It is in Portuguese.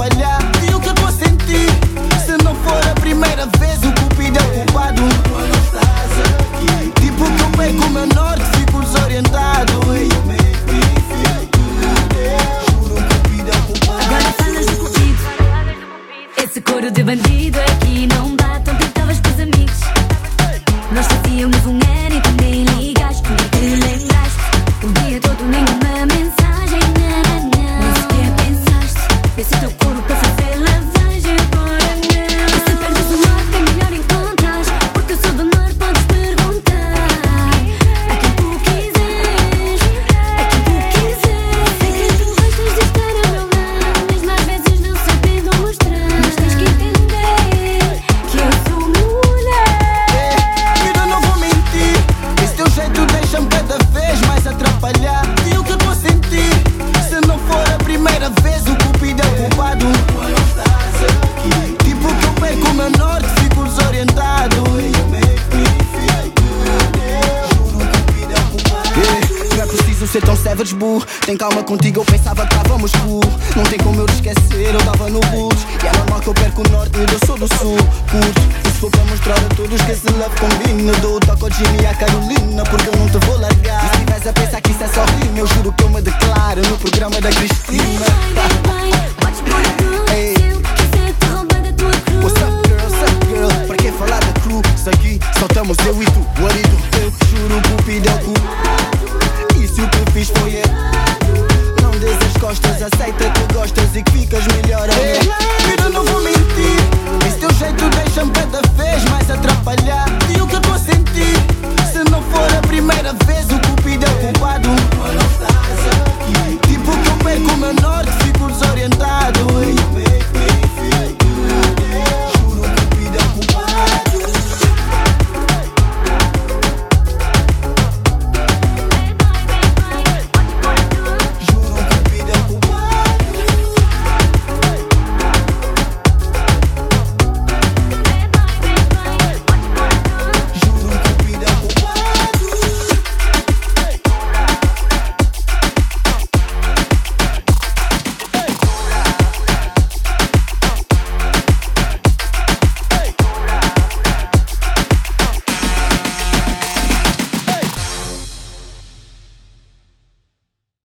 falhar. E o que é eu vou sentir? Se não for a primeira vez, o cupido é culpado. Tipo que eu pego o meu norte, fico desorientado. Agora falas do cupido. Esse coro de bandido é aqui não dá. Tanto estavas com os amigos. Nós fazíamos um preciso ser tão savage, burro. Tem calma contigo, eu pensava que estávamos burro. Não tem como eu te esquecer, eu tava no boots. E é normal que eu perco o norte, eu sou do sul. Curto, isso foi pra mostrar a todos que esse love combina. Dou o toque ao Jimmy e à Carolina, porque eu não te vou largar. E se tivesse a pensar que isso é só rima, eu juro que eu me declaro no programa da Cristina. What's up. What's up, que falar da crew? Isso aqui só estamos eu e tu, marido. Eu juro, cupidão, cu. You can fish for ya.